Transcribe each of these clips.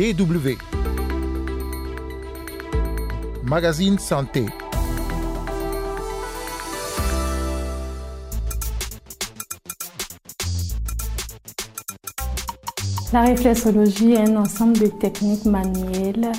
DW. Magazine Santé. La réflexologie est un ensemble de techniques manuelles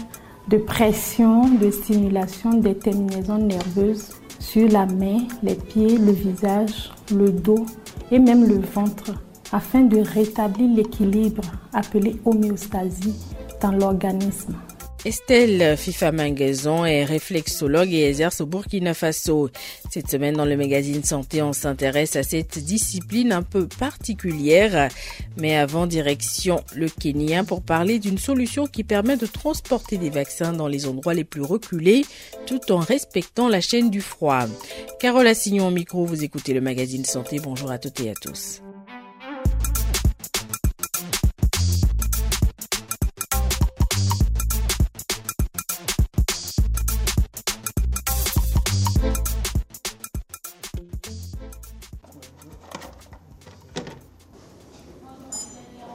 de pression, de stimulation des terminaisons nerveuses sur la main, les pieds, le visage, le dos et même le ventre afin de rétablir l'équilibre appelé homéostasie dans l'organisme. Estelle Fifa Mangaison est réflexologue et exerce au Burkina Faso. Cette semaine dans le magazine Santé, on s'intéresse à cette discipline un peu particulière. Mais avant, direction le Kenya pour parler d'une solution qui permet de transporter des vaccins dans les endroits les plus reculés tout en respectant la chaîne du froid. Carole Assignon au micro, vous écoutez le magazine Santé. Bonjour à toutes et à tous.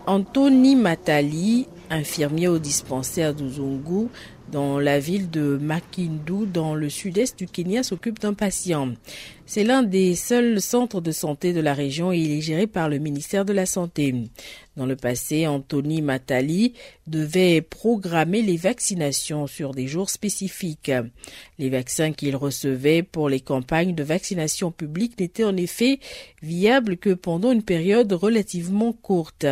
Anthony Matali, infirmier au dispensaire d'Uzungu, dans la ville de Makindu, dans le sud-est du Kenya, s'occupe d'un patient. C'est l'un des seuls centres de santé de la région et il est géré par le ministère de la Santé. Dans le passé, Anthony Matali devait programmer les vaccinations sur des jours spécifiques. Les vaccins qu'il recevait pour les campagnes de vaccination publique n'étaient en effet viables que pendant une période relativement courte.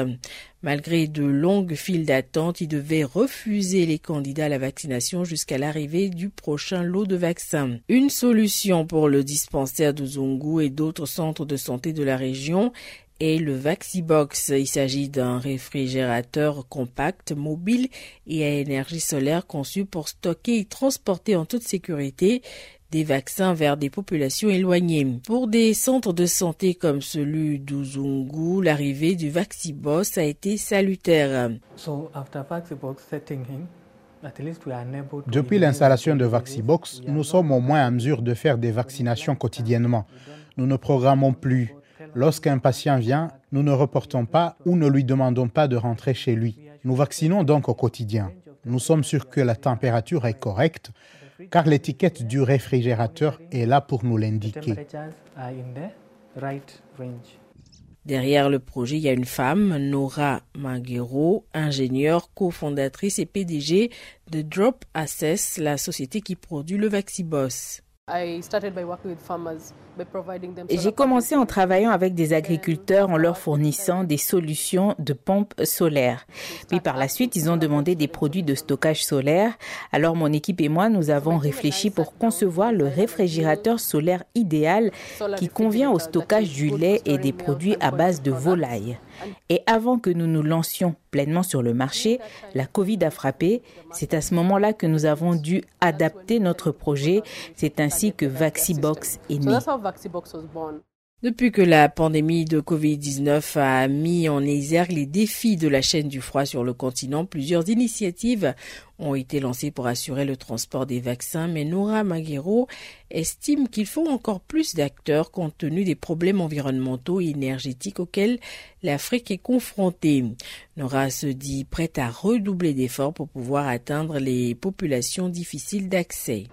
Malgré de longues files d'attente, il devait refuser les candidats à la vaccination jusqu'à l'arrivée du prochain lot de vaccins. Une solution pour le dispensaire d'Uzungu et d'autres centres de santé de la région est le Vaxibox. Il s'agit d'un réfrigérateur compact, mobile et à énergie solaire conçu pour stocker et transporter en toute sécurité des vaccins vers des populations éloignées. Pour des centres de santé comme celui d'Uzungu, l'arrivée du Vaxibox a été salutaire. Depuis l'installation de Vaxibox, nous sommes au moins en mesure de faire des vaccinations quotidiennement. Nous ne programmons plus. Lorsqu'un patient vient, nous ne reportons pas ou ne lui demandons pas de rentrer chez lui. Nous vaccinons donc au quotidien. Nous sommes sûrs que la température est correcte car l'étiquette du réfrigérateur est là pour nous l'indiquer. Derrière le projet, il y a une femme, Nora Maguero, ingénieure, cofondatrice et PDG de Drop Access, la société qui produit le Vaxibos. J'ai commencé en travaillant avec des agriculteurs en leur fournissant des solutions de pompes solaires. Puis par la suite, ils ont demandé des produits de stockage solaire. Alors mon équipe et moi, nous avons réfléchi pour concevoir le réfrigérateur solaire idéal qui convient au stockage du lait et des produits à base de volaille. Et avant que nous nous lancions pleinement sur le marché, la Covid a frappé. C'est à ce moment-là que nous avons dû adapter notre projet. C'est ainsi que Vaxibox est né. Depuis que la pandémie de Covid-19 a mis en exergue les défis de la chaîne du froid sur le continent, plusieurs initiatives ont été lancées pour assurer le transport des vaccins, mais Nora Maguero estime qu'il faut encore plus d'acteurs compte tenu des problèmes environnementaux et énergétiques auxquels l'Afrique est confrontée. Nora se dit prête à redoubler d'efforts pour pouvoir atteindre les populations difficiles d'accès.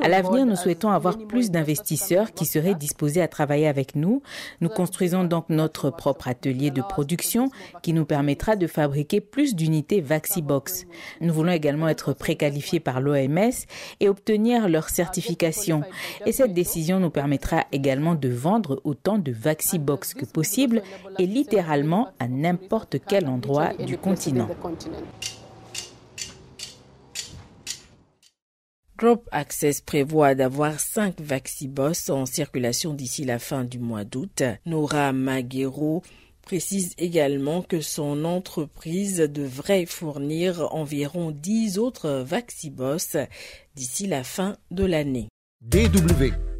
À l'avenir, nous souhaitons avoir plus d'investisseurs qui seraient disposés à travailler avec nous. Nous construisons donc notre propre atelier de production qui nous permettra de fabriquer plus d'unités Vaxibox. Nous voulons également être préqualifiés par l'OMS et obtenir leur certification. Et cette décision nous permettra également de vendre autant de Vaxibox que possible et littéralement à n'importe quel endroit du continent. Drop Access prévoit d'avoir cinq Vaxibos en circulation d'ici la fin du mois d'août. Nora Maguero précise également que son entreprise devrait fournir environ 10 autres Vaxibos d'ici la fin de l'année. DW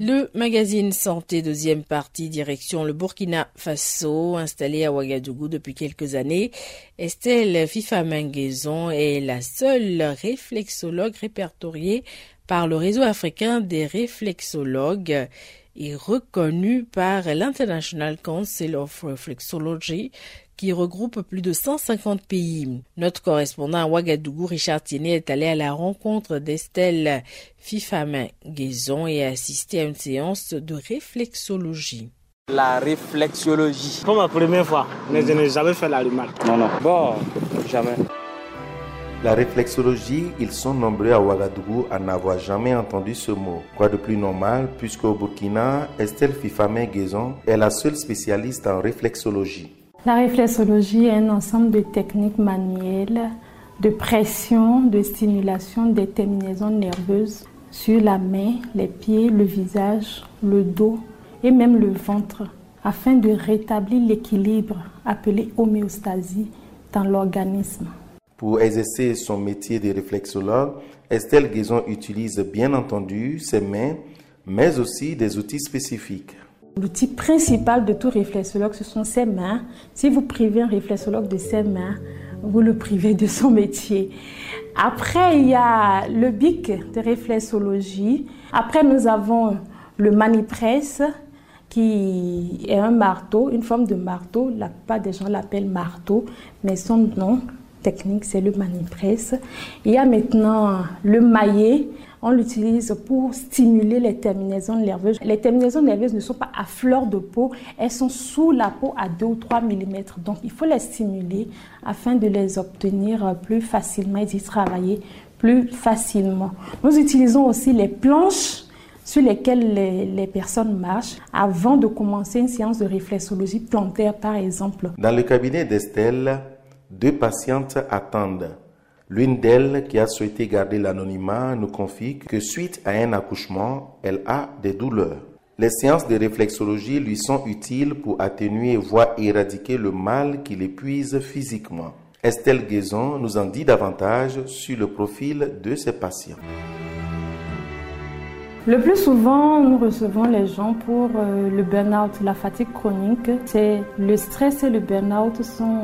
le magazine Santé, deuxième partie, direction le Burkina Faso, installé à Ouagadougou depuis quelques années. Estelle Fifa Mengaison est la seule réflexologue répertoriée par le réseau africain des réflexologues. est reconnu par l'International Council of Reflexology qui regroupe plus de 150 pays. Notre correspondant à Ouagadougou, Richard Tiennet, est allé à la rencontre d'Estelle Fifamin Guézon et a assisté à une séance de réflexologie. La réflexologie. Pour ma première fois, mais je n'ai jamais fait la remarque. Non, non. Bon, jamais. La réflexologie, ils sont nombreux à Ouagadougou à n'avoir jamais entendu ce mot. Quoi de plus normal, puisqu'au Burkina, Estelle Fifame Guézon est la seule spécialiste en réflexologie. La réflexologie est un ensemble de techniques manuelles de pression, de stimulation des terminaisons nerveuses sur la main, les pieds, le visage, le dos et même le ventre afin de rétablir l'équilibre appelé homéostasie dans l'organisme. Pour exercer son métier de réflexologue, Estelle Guézon utilise bien entendu ses mains, mais aussi des outils spécifiques. L'outil principal de tout réflexologue, ce sont ses mains. Si vous privez un réflexologue de ses mains, vous le privez de son métier. Après, il y a le bic de réflexologie. Après, nous avons le manipresse, qui est un marteau, une forme de marteau. La plupart des gens l'appellent marteau, mais son nom technique, c'est le manipresse. Il y a maintenant le maillet. On l'utilise pour stimuler les terminaisons nerveuses. Les terminaisons nerveuses ne sont pas à fleur de peau, elles sont sous la peau à 2 ou 3 mm. Donc il faut les stimuler afin de les obtenir plus facilement et d'y travailler plus facilement. Nous utilisons aussi les planches sur lesquelles les, les, personnes marchent avant de commencer une séance de réflexologie plantaire, par exemple. Dans le cabinet d'Estelle, deux patientes attendent. L'une d'elles, qui a souhaité garder l'anonymat, nous confie que suite à un accouchement, elle a des douleurs. Les séances de réflexologie lui sont utiles pour atténuer, voire éradiquer le mal qui l'épuise physiquement. Estelle Guézon nous en dit davantage sur le profil de ses patients. Le plus souvent, nous recevons les gens pour euh, le burn-out, la fatigue chronique. C'est le stress et le burn-out sont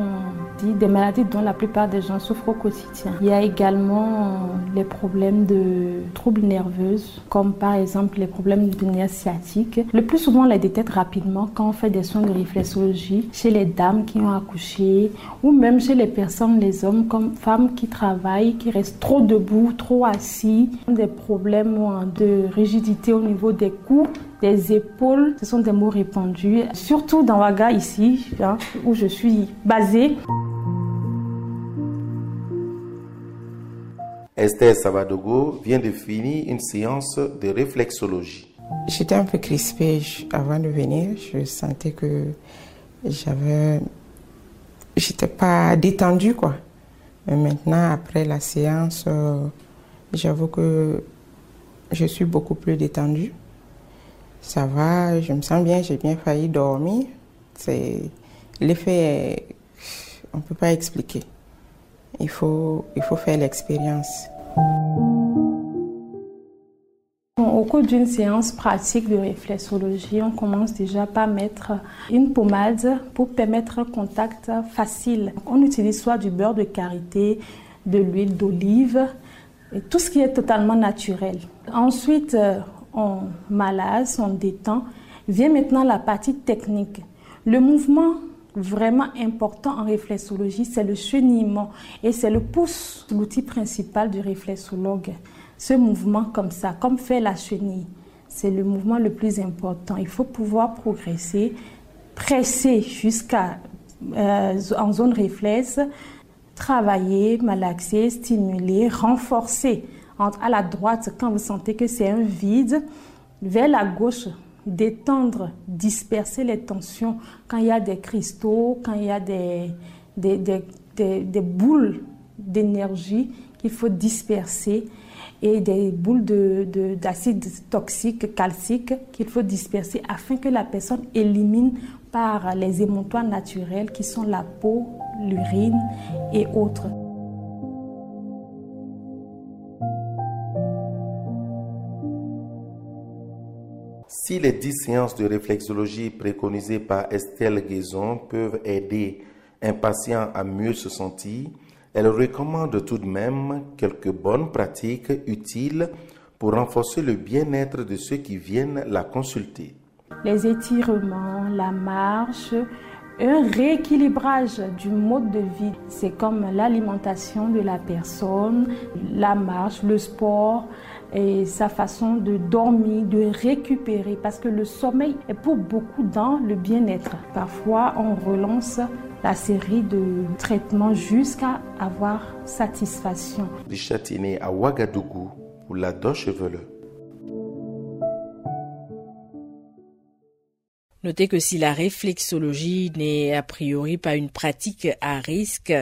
des maladies dont la plupart des gens souffrent au quotidien. Il y a également les problèmes de troubles nerveux, comme par exemple les problèmes de nerfs sciatiques. Le plus souvent, on les détecte rapidement quand on fait des soins de réflexologie chez les dames qui ont accouché ou même chez les personnes, les hommes, comme femmes qui travaillent, qui restent trop debout, trop assis, des problèmes de rigidité au niveau des cous, des épaules. Ce sont des mots répandus, surtout dans Waga ici, hein, où je suis basée. Esther Savadogo vient de finir une séance de réflexologie. J'étais un peu crispée avant de venir. Je sentais que j'avais. J'étais pas détendue, quoi. Mais maintenant, après la séance, euh, j'avoue que je suis beaucoup plus détendue. Ça va, je me sens bien, j'ai bien failli dormir. C'est l'effet, on ne peut pas expliquer. Il faut, il faut faire l'expérience. Au cours d'une séance pratique de réflexologie, on commence déjà par mettre une pommade pour permettre un contact facile. On utilise soit du beurre de karité, de l'huile d'olive, tout ce qui est totalement naturel. Ensuite, euh, on malasse, on détend. Vient maintenant la partie technique. Le mouvement vraiment important en réflexologie, c'est le chenillement et c'est le pouce, l'outil principal du réflexologue. Ce mouvement comme ça, comme fait la chenille, c'est le mouvement le plus important. Il faut pouvoir progresser, presser jusqu'à euh, en zone réflexe, travailler, malaxer, stimuler, renforcer à la droite, quand vous sentez que c'est un vide, vers la gauche, détendre, disperser les tensions quand il y a des cristaux, quand il y a des, boules d'énergie qu'il faut disperser et des boules d'acide de, toxique, calcique qu'il faut disperser afin que la personne élimine par les émontoires naturels qui sont la peau, l'urine et autres. Si les 10 séances de réflexologie préconisées par Estelle Guézon peuvent aider un patient à mieux se sentir, elle recommande tout de même quelques bonnes pratiques utiles pour renforcer le bien-être de ceux qui viennent la consulter. les étirements, la marche, un rééquilibrage du mode de vie. C'est comme l'alimentation de la personne, la marche, le sport et sa façon de dormir, de récupérer, parce que le sommeil est pour beaucoup dans le bien-être. Parfois, on relance la série de traitements jusqu'à avoir satisfaction. Richard est né à Ouagadougou pour la Welle. Notez que si la réflexologie n'est a priori pas une pratique à risque,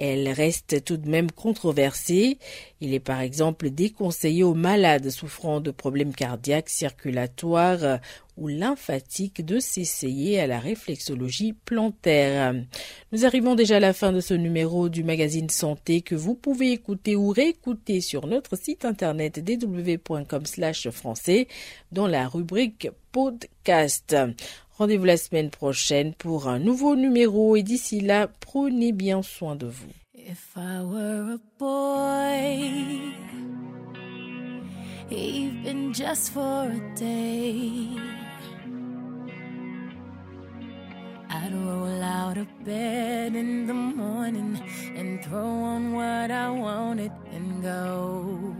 elle reste tout de même controversée. Il est par exemple déconseillé aux malades souffrant de problèmes cardiaques, circulatoires ou lymphatiques de s'essayer à la réflexologie plantaire. Nous arrivons déjà à la fin de ce numéro du magazine Santé que vous pouvez écouter ou réécouter sur notre site internet www.com/français dans la rubrique podcast. Rendez-vous la semaine prochaine pour un nouveau numéro et d'ici là, prenez bien soin de vous. If I were a boy, even just for a day, I'd roll out of bed in the morning and throw on what I wanted and go.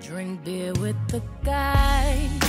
Drink beer with the guys